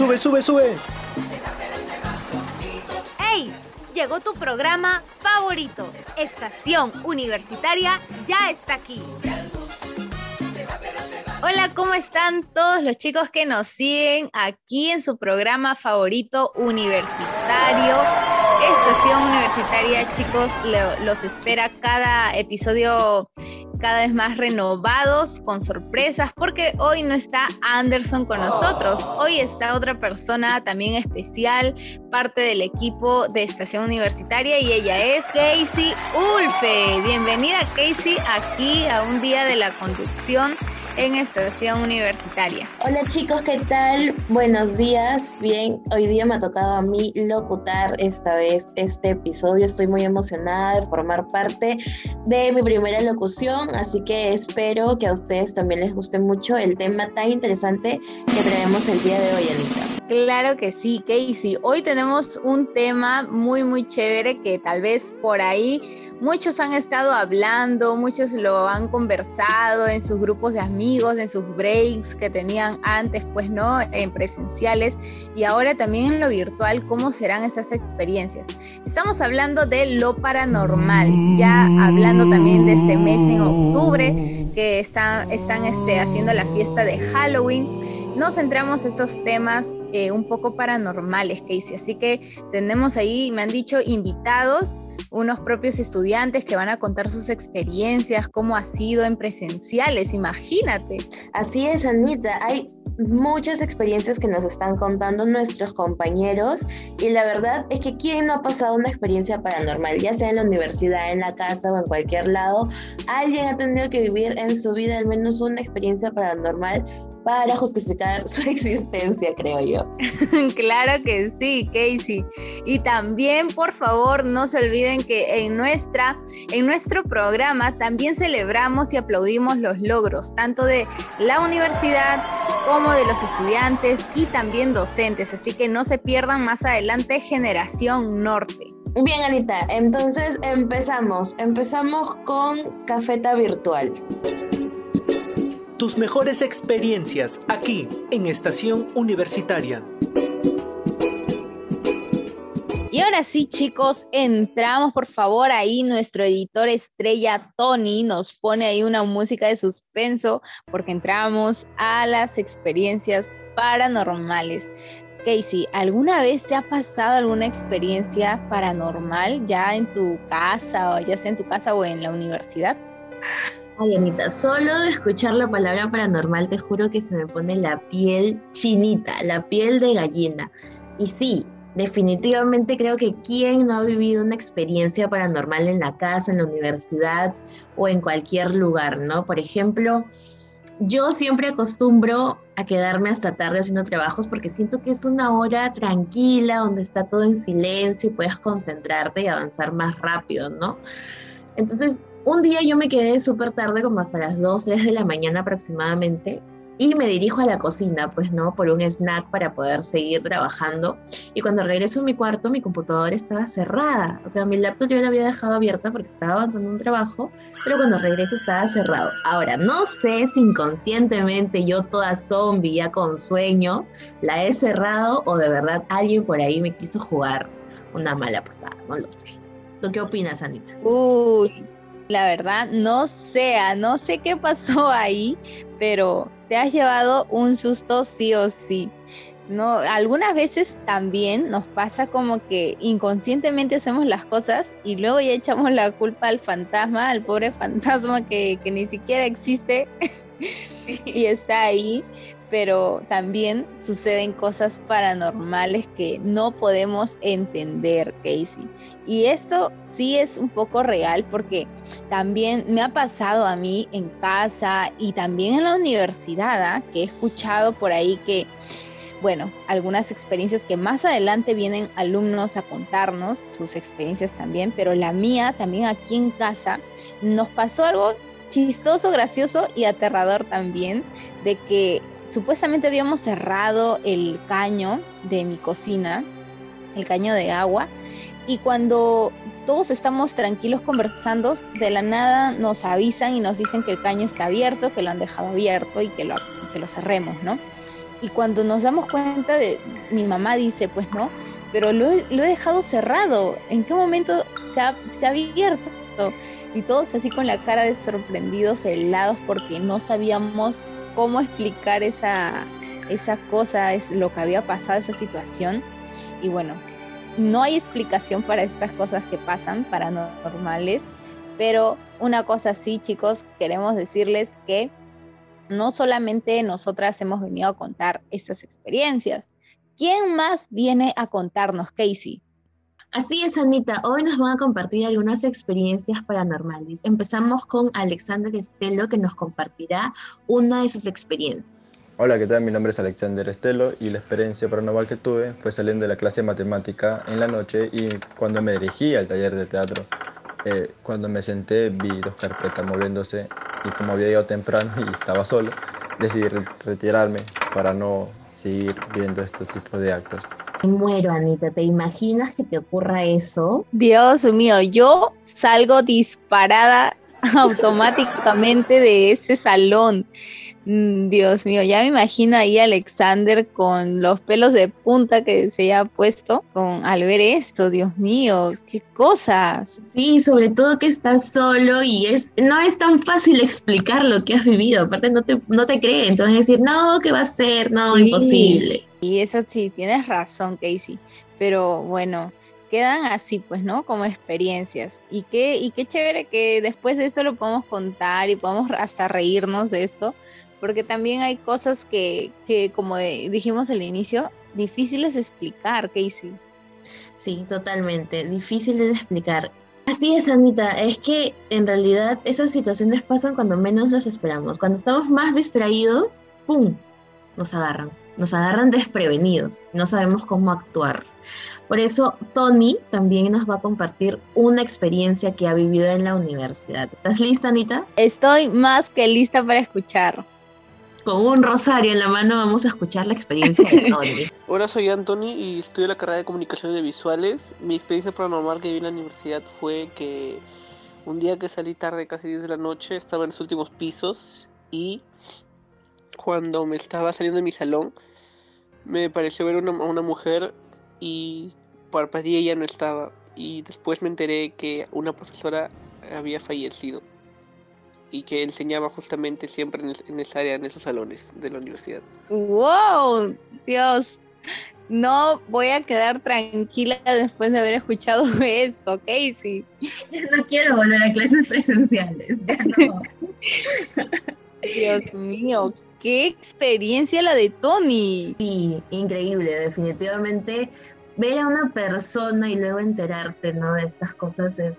Sube, sube, sube. ¡Hey! Llegó tu programa favorito. Estación Universitaria ya está aquí. Hola, ¿cómo están todos los chicos que nos siguen aquí en su programa favorito universitario? Estación Universitaria, chicos, los espera cada episodio cada vez más renovados, con sorpresas, porque hoy no está Anderson con nosotros, hoy está otra persona también especial, parte del equipo de Estación Universitaria y ella es Casey Ulfe. Bienvenida Casey aquí a un día de la conducción en Estación Universitaria. Hola chicos, ¿qué tal? Buenos días. Bien, hoy día me ha tocado a mí locutar esta vez este episodio. Estoy muy emocionada de formar parte de mi primera locución, así que espero que a ustedes también les guste mucho el tema tan interesante que traemos el día de hoy, Anita. Claro que sí, Casey. Hoy tenemos un tema muy, muy chévere que tal vez por ahí muchos han estado hablando, muchos lo han conversado en sus grupos de amigos, en sus breaks que tenían antes, pues no, en presenciales y ahora también en lo virtual, cómo serán esas experiencias. Estamos hablando de lo paranormal, ya hablando también de este mes en octubre que están, están este, haciendo la fiesta de Halloween nos centramos estos temas eh, un poco paranormales, Casey. Así que tenemos ahí, me han dicho, invitados, unos propios estudiantes que van a contar sus experiencias, cómo ha sido en presenciales, imagínate. Así es, Anita. Hay muchas experiencias que nos están contando nuestros compañeros y la verdad es que quién no ha pasado una experiencia paranormal, ya sea en la universidad, en la casa o en cualquier lado, alguien ha tenido que vivir en su vida al menos una experiencia paranormal para justificar su existencia, creo yo. claro que sí, Casey. Y también, por favor, no se olviden que en, nuestra, en nuestro programa también celebramos y aplaudimos los logros, tanto de la universidad como de los estudiantes y también docentes. Así que no se pierdan más adelante Generación Norte. Bien, Anita, entonces empezamos. Empezamos con Cafeta Virtual tus mejores experiencias aquí en Estación Universitaria. Y ahora sí, chicos, entramos por favor ahí. Nuestro editor estrella Tony nos pone ahí una música de suspenso porque entramos a las experiencias paranormales. Casey, ¿alguna vez te ha pasado alguna experiencia paranormal ya en tu casa, o ya sea en tu casa o en la universidad? Ay, Anita, solo de escuchar la palabra paranormal te juro que se me pone la piel chinita, la piel de gallina. Y sí, definitivamente creo que quien no ha vivido una experiencia paranormal en la casa, en la universidad o en cualquier lugar, ¿no? Por ejemplo, yo siempre acostumbro a quedarme hasta tarde haciendo trabajos porque siento que es una hora tranquila, donde está todo en silencio y puedes concentrarte y avanzar más rápido, ¿no? Entonces, un día yo me quedé súper tarde, como hasta las 2, 3 de la mañana aproximadamente, y me dirijo a la cocina, pues no, por un snack para poder seguir trabajando. Y cuando regreso a mi cuarto, mi computadora estaba cerrada. O sea, mi laptop yo la había dejado abierta porque estaba avanzando un trabajo, pero cuando regreso estaba cerrado. Ahora, no sé si inconscientemente yo toda zombie, ya con sueño, la he cerrado o de verdad alguien por ahí me quiso jugar una mala pasada, no lo sé. ¿Tú qué opinas, Anita? Uy, la verdad, no sé, ah, no sé qué pasó ahí, pero te has llevado un susto sí o sí. No, algunas veces también nos pasa como que inconscientemente hacemos las cosas y luego ya echamos la culpa al fantasma, al pobre fantasma que, que ni siquiera existe y está ahí, pero también suceden cosas paranormales que no podemos entender, Casey. Y esto sí es un poco real porque también me ha pasado a mí en casa y también en la universidad, ¿ah? que he escuchado por ahí que, bueno, algunas experiencias que más adelante vienen alumnos a contarnos, sus experiencias también, pero la mía también aquí en casa, nos pasó algo chistoso, gracioso y aterrador también, de que Supuestamente habíamos cerrado el caño de mi cocina, el caño de agua, y cuando todos estamos tranquilos conversando, de la nada nos avisan y nos dicen que el caño está abierto, que lo han dejado abierto y que lo, que lo cerremos, ¿no? Y cuando nos damos cuenta de, mi mamá dice, pues no, pero lo he, dejado cerrado. ¿En qué momento se ha, se ha abierto? Y todos así con la cara de sorprendidos, helados, porque no sabíamos cómo explicar esa, esa cosa, es lo que había pasado, esa situación. Y bueno, no hay explicación para estas cosas que pasan paranormales, pero una cosa sí, chicos, queremos decirles que no solamente nosotras hemos venido a contar estas experiencias. ¿Quién más viene a contarnos, Casey? Así es, Anita. Hoy nos van a compartir algunas experiencias paranormales. Empezamos con Alexander Estelo, que nos compartirá una de sus experiencias. Hola, ¿qué tal? Mi nombre es Alexander Estelo y la experiencia paranormal que tuve fue saliendo de la clase de matemática en la noche y cuando me dirigí al taller de teatro. Eh, cuando me senté vi dos carpetas moviéndose y como había ido temprano y estaba solo, decidí retirarme para no seguir viendo este tipo de actos. Muero, Anita, ¿te imaginas que te ocurra eso? Dios mío, yo salgo disparada automáticamente de ese salón. Mm, Dios mío, ya me imagino ahí a Alexander con los pelos de punta que se ha puesto con al ver esto, Dios mío, qué cosas. Sí, sobre todo que estás solo y es no es tan fácil explicar lo que has vivido, aparte no te no te creen, entonces decir, "No, ¿qué va a ser? No, imposible." Y eso sí, tienes razón, Casey, pero bueno, quedan así, pues, ¿no? Como experiencias. Y qué, y qué chévere que después de esto lo podemos contar y podamos hasta reírnos de esto, porque también hay cosas que, que como dijimos al inicio, difíciles de explicar, Casey. Sí, totalmente, difíciles de explicar. Así es, Anita, es que en realidad esas situaciones pasan cuando menos los esperamos. Cuando estamos más distraídos, ¡pum! Nos agarran, nos agarran desprevenidos, no sabemos cómo actuar. Por eso, Tony también nos va a compartir una experiencia que ha vivido en la universidad. ¿Estás lista, Anita? Estoy más que lista para escuchar con un rosario en la mano vamos a escuchar la experiencia de Tony. Hola, soy Anthony y estudio la carrera de comunicación de visuales. Mi experiencia paranormal que vi en la universidad fue que un día que salí tarde, casi 10 de la noche, estaba en los últimos pisos y cuando me estaba saliendo de mi salón, me pareció ver una, una mujer y parpadeé y ya no estaba. Y después me enteré que una profesora había fallecido y que enseñaba justamente siempre en, esa área, en esos salones de la universidad. ¡Wow! Dios, no voy a quedar tranquila después de haber escuchado esto, Casey. no quiero volver a clases presenciales. Dios mío, qué experiencia la de Tony. Sí, increíble, definitivamente. Ver a una persona y luego enterarte, ¿no? De estas cosas es,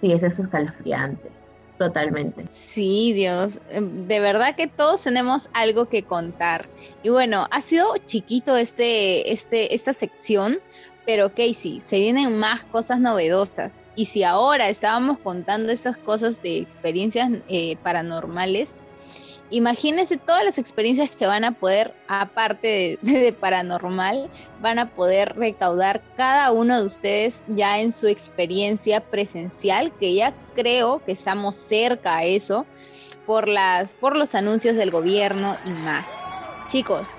sí, es escalofriante. Totalmente. Sí, Dios, em, de verdad que todos tenemos algo que contar. Y bueno, ha sido chiquito este, este, esta sección, pero Casey, se vienen más cosas novedosas. Y si ahora estábamos contando esas cosas de experiencias eh, paranormales, imagínense todas las experiencias que van a poder, aparte de, paranormal, van a poder recaudar cada uno de ustedes ya en su experiencia presencial, que ya creo que estamos cerca a eso por, las, por los anuncios del gobierno y más. Chicos,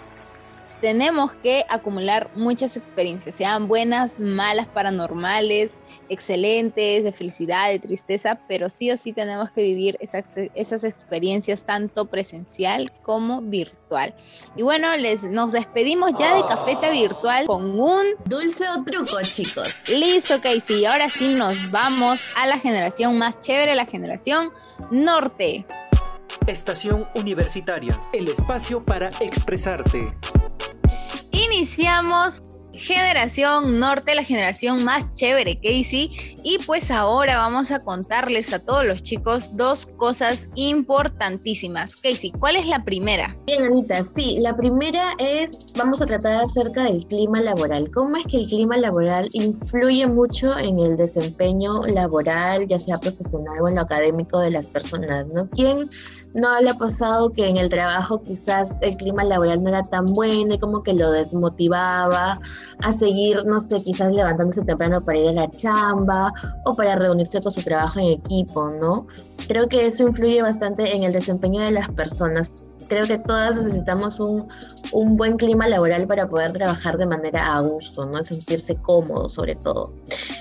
tenemos que acumular muchas experiencias, sean buenas, malas, paranormales, excelentes, de felicidad, de tristeza, pero sí o sí tenemos que vivir esas, esas experiencias tanto presencial como virtual. Y bueno, les, nos despedimos ya de Cafeta Virtual con un dulce o truco, chicos. Listo, Casey. Ahora sí nos vamos a la generación más chévere, la generación norte. Estación Universitaria, el espacio para expresarte. Iniciamos generación norte, la generación más chévere, Casey. Y pues ahora vamos a contarles a todos los chicos dos cosas importantísimas. Casey, ¿cuál es la primera? Bien, Anita, sí, la primera es, vamos a tratar acerca del clima laboral. ¿Cómo es que el clima laboral influye mucho en el desempeño laboral, ya sea profesional o en lo académico de las personas? ¿no? ¿Quién no le ha pasado que en el trabajo quizás el clima laboral no era tan bueno y como que lo desmotivaba a seguir, no sé, quizás levantándose temprano para ir a la chamba o para reunirse con su trabajo en equipo, ¿no? Creo que eso influye bastante en el desempeño de las personas Creo que todas necesitamos un, un buen clima laboral para poder trabajar de manera a gusto, ¿no? Sentirse cómodo sobre todo.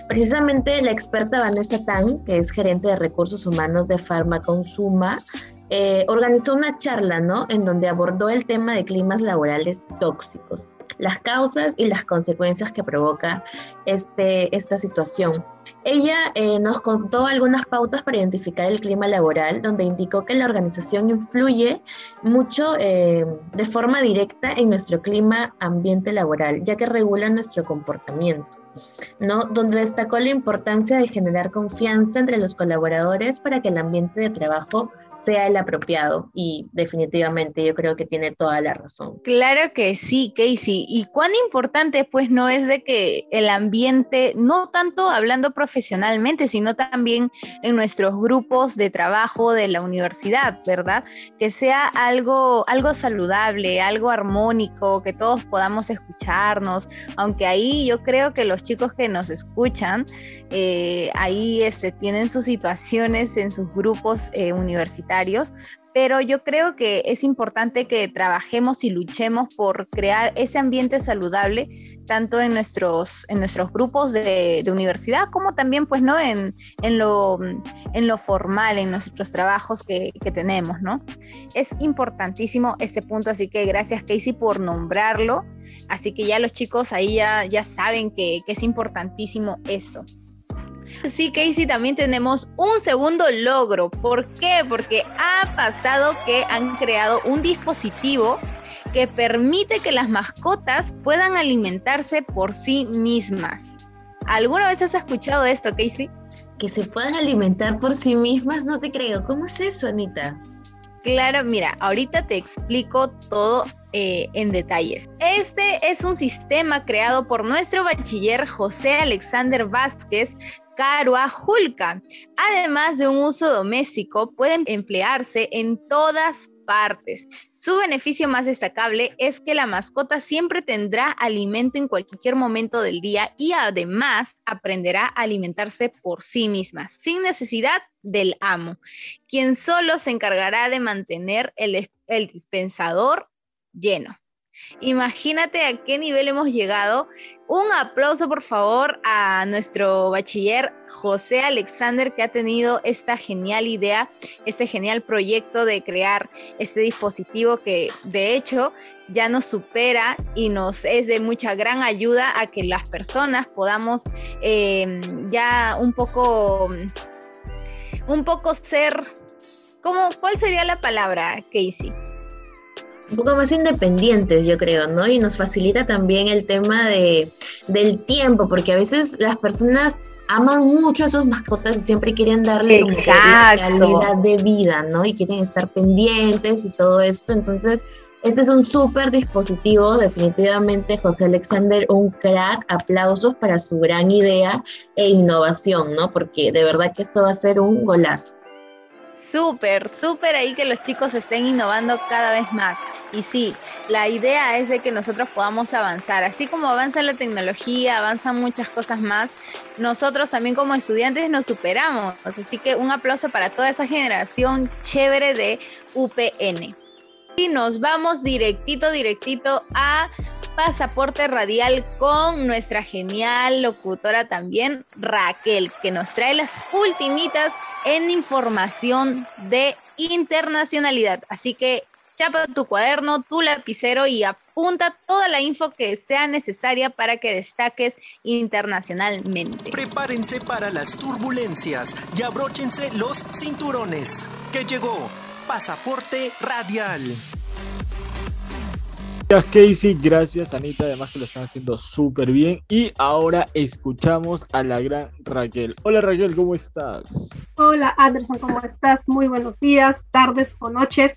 Precisamente la experta Vanessa Tang, que es gerente de recursos humanos de Pharma Consuma, eh, organizó una charla, ¿no? En donde abordó el tema de climas laborales tóxicos las causas y las consecuencias que provoca este, esta situación. Ella eh, nos contó algunas pautas para identificar el clima laboral, donde indicó que la organización influye mucho eh, de forma directa en nuestro clima ambiente laboral, ya que regula nuestro comportamiento. ¿no? donde destacó la importancia de generar confianza entre los colaboradores para que el ambiente de trabajo sea el apropiado y definitivamente yo creo que tiene toda la razón. Claro que sí, Casey. Y cuán importante pues no es de que el ambiente, no tanto hablando profesionalmente, sino también en nuestros grupos de trabajo de la universidad, ¿verdad? Que sea algo, algo saludable, algo armónico, que todos podamos escucharnos, aunque ahí yo creo que los chicos que nos escuchan, eh, ahí este, tienen sus situaciones en sus grupos eh, universitarios pero yo creo que es importante que trabajemos y luchemos por crear ese ambiente saludable, tanto en nuestros, en nuestros grupos de, universidad, como también, pues, ¿no? En, en, lo, en lo formal, en nuestros trabajos que, que, tenemos, ¿no? Es importantísimo este punto, así que gracias, Casey, por nombrarlo. Así que ya los chicos ahí ya, ya saben que, que es importantísimo esto. Sí, Casey, también tenemos un segundo logro. ¿Por qué? Porque ha pasado que han creado un dispositivo que permite que las mascotas puedan alimentarse por sí mismas. ¿Alguna vez has escuchado esto, Casey? Que se puedan alimentar por sí mismas, no te creo. ¿Cómo es eso, Anita? Claro, mira, ahorita te explico todo eh, en detalles. Este es un sistema creado por nuestro bachiller José Alexander Vázquez Carua Julca. Además de un uso doméstico, pueden emplearse en todas partes. Su beneficio más destacable es que la mascota siempre tendrá alimento en cualquier momento del día y además aprenderá a alimentarse por sí misma, sin necesidad del amo, quien solo se encargará de mantener el, el dispensador lleno. Imagínate a qué nivel hemos llegado. Un aplauso, por favor, a nuestro bachiller José Alexander, que ha tenido esta genial idea, este genial proyecto de crear este dispositivo que, de hecho, ya nos supera y nos es de mucha gran ayuda a que las personas podamos em, ya un poco, un poco ser, ¿cómo, ¿cuál sería la palabra, Casey? Un poco más independientes, yo creo, ¿no? Y nos facilita también el tema de, del tiempo, porque a veces las personas aman mucho a sus mascotas y siempre quieren darle calidad de vida, ¿no? Y quieren estar pendientes y todo esto. Entonces, este es un súper dispositivo, definitivamente José Alexander, un crack, aplausos para su gran idea e innovación, ¿no? Porque de verdad que esto va a ser un golazo. Súper, súper ahí que los chicos estén innovando cada vez más. Y sí, la idea es de que nosotros podamos avanzar. Así como avanza la tecnología, avanzan muchas cosas más, nosotros también como estudiantes nos superamos. Así que un aplauso para toda esa generación chévere de UPN. Y nos vamos directito, directito a pasaporte radial con nuestra genial locutora también, Raquel, que nos trae las ultimitas en información de internacionalidad. Así que chapa tu cuaderno, tu lapicero y apunta toda la info que sea necesaria para que destaques internacionalmente. Prepárense para las turbulencias y abróchense los cinturones. Que llegó Pasaporte Radial. Gracias Casey, gracias Anita, además que lo están haciendo súper bien. Y ahora escuchamos a la gran Raquel. Hola Raquel, ¿cómo estás? Hola Anderson, ¿cómo estás? Muy buenos días, tardes o noches,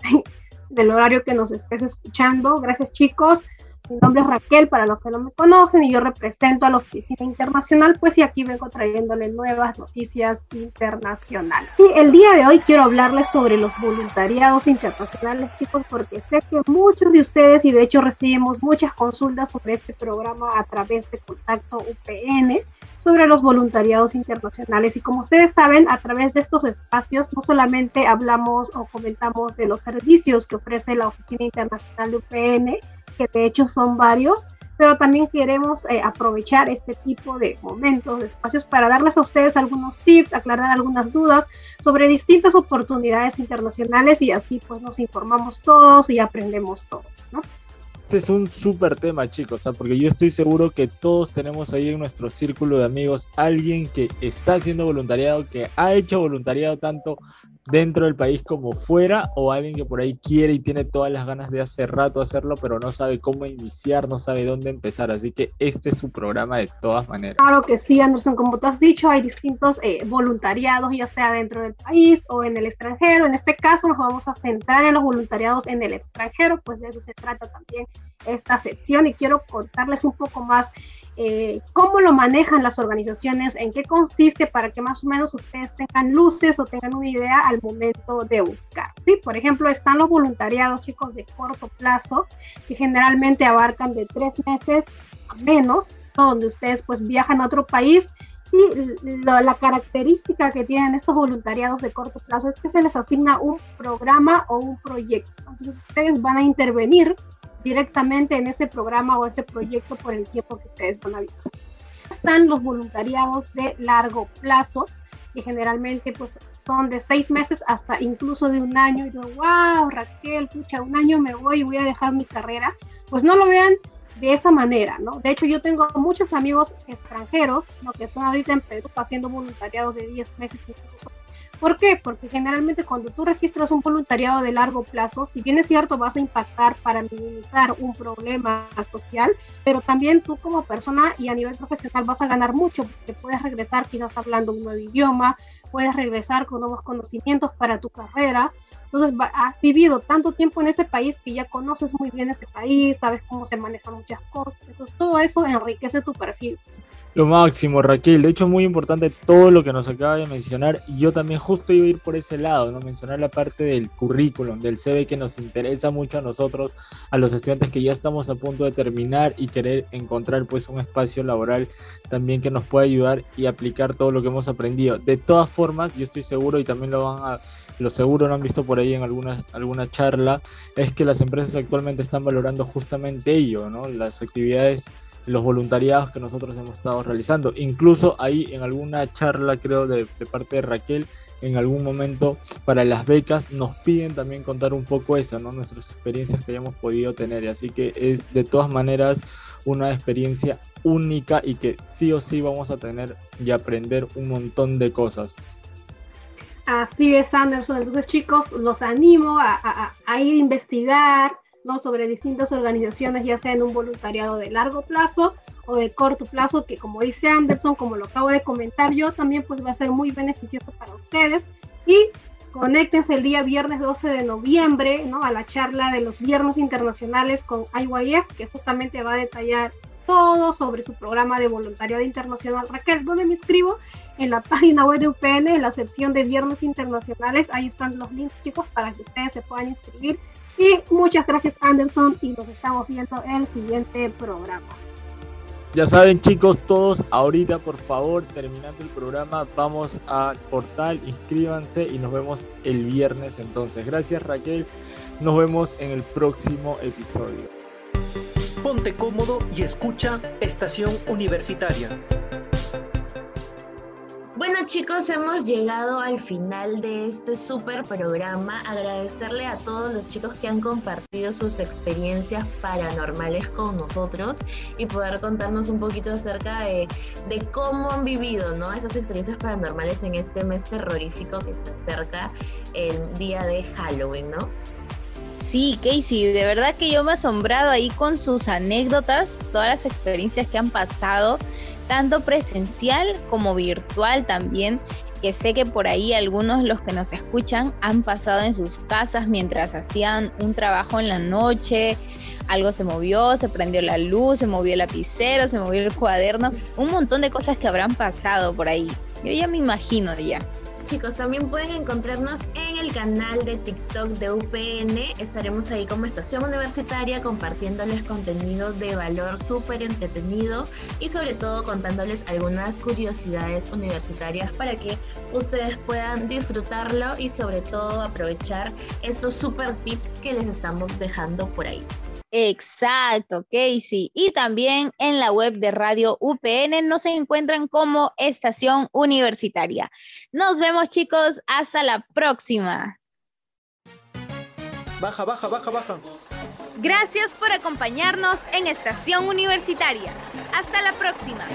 del horario que nos estés escuchando. Gracias chicos. Mi nombre es Raquel, para los que no me conocen, y yo represento a la Oficina Internacional, pues y aquí vengo trayéndole nuevas noticias internacionales. El día de hoy quiero hablarles sobre los voluntariados internacionales, chicos, porque sé que muchos de ustedes, y de hecho recibimos muchas consultas sobre este programa a través de Contacto UPN, sobre los voluntariados internacionales. Y como ustedes saben, a través de estos espacios no solamente hablamos o comentamos de los servicios que ofrece la Oficina Internacional de UPN, que de hecho son varios, pero también queremos eh, aprovechar este tipo de momentos, de espacios, para darles a ustedes algunos tips, aclarar algunas dudas sobre distintas oportunidades internacionales y así pues nos informamos todos y aprendemos todos, ¿no? este es un súper tema, chicos, porque yo estoy seguro que todos tenemos ahí en nuestro círculo de amigos alguien que está haciendo voluntariado, que ha hecho voluntariado tanto dentro del país como fuera, o alguien que por ahí quiere y tiene todas las ganas de hace rato hacerlo, pero no sabe cómo iniciar, no sabe dónde empezar. Así que este es su programa de todas maneras. Claro que sí, Anderson, como tú has dicho, hay distintos eh, voluntariados, ya sea dentro del país o en el extranjero. En este caso nos vamos a centrar en los voluntariados en el extranjero, pues de eso se trata también esta sección y quiero contarles un poco más eh, cómo lo manejan las organizaciones, en qué consiste para que más o menos ustedes tengan luces o tengan una idea al momento de buscar. ¿sí? Por ejemplo, están los voluntariados, chicos, de corto plazo, que generalmente abarcan de tres meses a menos, donde ustedes pues viajan a otro país y la característica que tienen estos voluntariados de corto plazo es que se les asigna un programa o un proyecto. Entonces ustedes van a intervenir directamente en ese programa o ese proyecto por el tiempo que ustedes van a vivir. Están los voluntariados de largo plazo, que generalmente pues son de seis meses hasta incluso de un año. Y yo, wow, Raquel, pucha, un año me voy y voy a dejar mi carrera. Pues no lo vean de esa manera, ¿no? De hecho, yo tengo muchos amigos extranjeros, ¿no? que están ahorita en Perú haciendo voluntariados de 10 meses incluso ¿Por qué? Porque generalmente cuando tú registras un voluntariado de largo plazo, si bien es cierto vas a impactar para minimizar un problema social, pero también tú como persona y a nivel profesional vas a ganar mucho, porque puedes regresar quizás hablando un nuevo idioma, puedes regresar con nuevos conocimientos para tu carrera. Entonces has vivido tanto tiempo en ese país que ya conoces muy bien ese país, sabes cómo se manejan muchas cosas. Entonces todo eso enriquece tu perfil. Lo máximo, Raquel. De hecho, muy importante todo lo que nos acaba de mencionar. Y yo también justo iba a ir por ese lado, ¿no? Mencionar la parte del currículum, del CV que nos interesa mucho a nosotros, a los estudiantes que ya estamos a punto de terminar y querer encontrar pues un espacio laboral también que nos pueda ayudar y aplicar todo lo que hemos aprendido. De todas formas, yo estoy seguro y también lo van a lo seguro lo han visto por ahí en alguna, alguna charla, es que las empresas actualmente están valorando justamente ello, ¿no? Las actividades los voluntariados que nosotros hemos estado realizando. Incluso ahí en alguna charla, creo, de, parte de Raquel, en algún momento para las becas nos piden también contar un poco eso, ¿no? Nuestras experiencias que hayamos podido tener. Así que es de todas maneras una experiencia única y que sí o sí vamos a tener y aprender un montón de cosas. Así es, Anderson. Entonces, chicos, los animo a, a ir a investigar, ¿no? sobre distintas organizaciones, ya sea en un voluntariado de largo plazo o de corto plazo, que como dice Anderson, como lo acabo de comentar yo, también pues va a ser muy beneficioso para ustedes. Y conéctense el día viernes 12 de noviembre ¿no? a la charla de los viernes internacionales con IYF, que justamente va a detallar todo sobre su programa de voluntariado internacional. Raquel, ¿dónde me inscribo? En la página web de UPN, en la sección de viernes internacionales, ahí están los links chicos para que ustedes se puedan inscribir y muchas gracias Anderson y nos estamos viendo en el siguiente programa. Ya saben chicos, todos ahorita por favor, terminando el programa, vamos al portal, inscríbanse y nos vemos el viernes entonces. Gracias Raquel, nos vemos en el próximo episodio. Ponte cómodo y escucha Estación Universitaria. Chicos, hemos llegado al final de este súper programa. Agradecerle a todos los chicos que han compartido sus experiencias paranormales con nosotros y poder contarnos un poquito acerca de, cómo han vivido ¿no? esas experiencias paranormales en este mes terrorífico que se acerca el día de Halloween, ¿no? Sí, Casey, de verdad que yo me he asombrado ahí con sus anécdotas, todas las experiencias que han pasado, tanto presencial como virtual también, que sé que por ahí algunos los que nos escuchan han pasado en sus casas mientras hacían un trabajo en la noche, algo se movió, se prendió la luz, se movió el lapicero, se movió el cuaderno, un montón de cosas que habrán pasado por ahí. Yo ya me imagino ya. Chicos, también pueden encontrarnos en el canal de TikTok de UPN. Estaremos ahí como estación universitaria compartiéndoles contenido de valor súper entretenido y sobre todo contándoles algunas curiosidades universitarias para que ustedes puedan disfrutarlo y sobre todo aprovechar estos super tips que les estamos dejando por ahí. Exacto, Casey. Y también en la web de Radio UPN nos encuentran como estación universitaria. Nos vemos chicos, hasta la próxima. Baja, baja, baja, baja. Gracias por acompañarnos en Estación Universitaria. Hasta la próxima.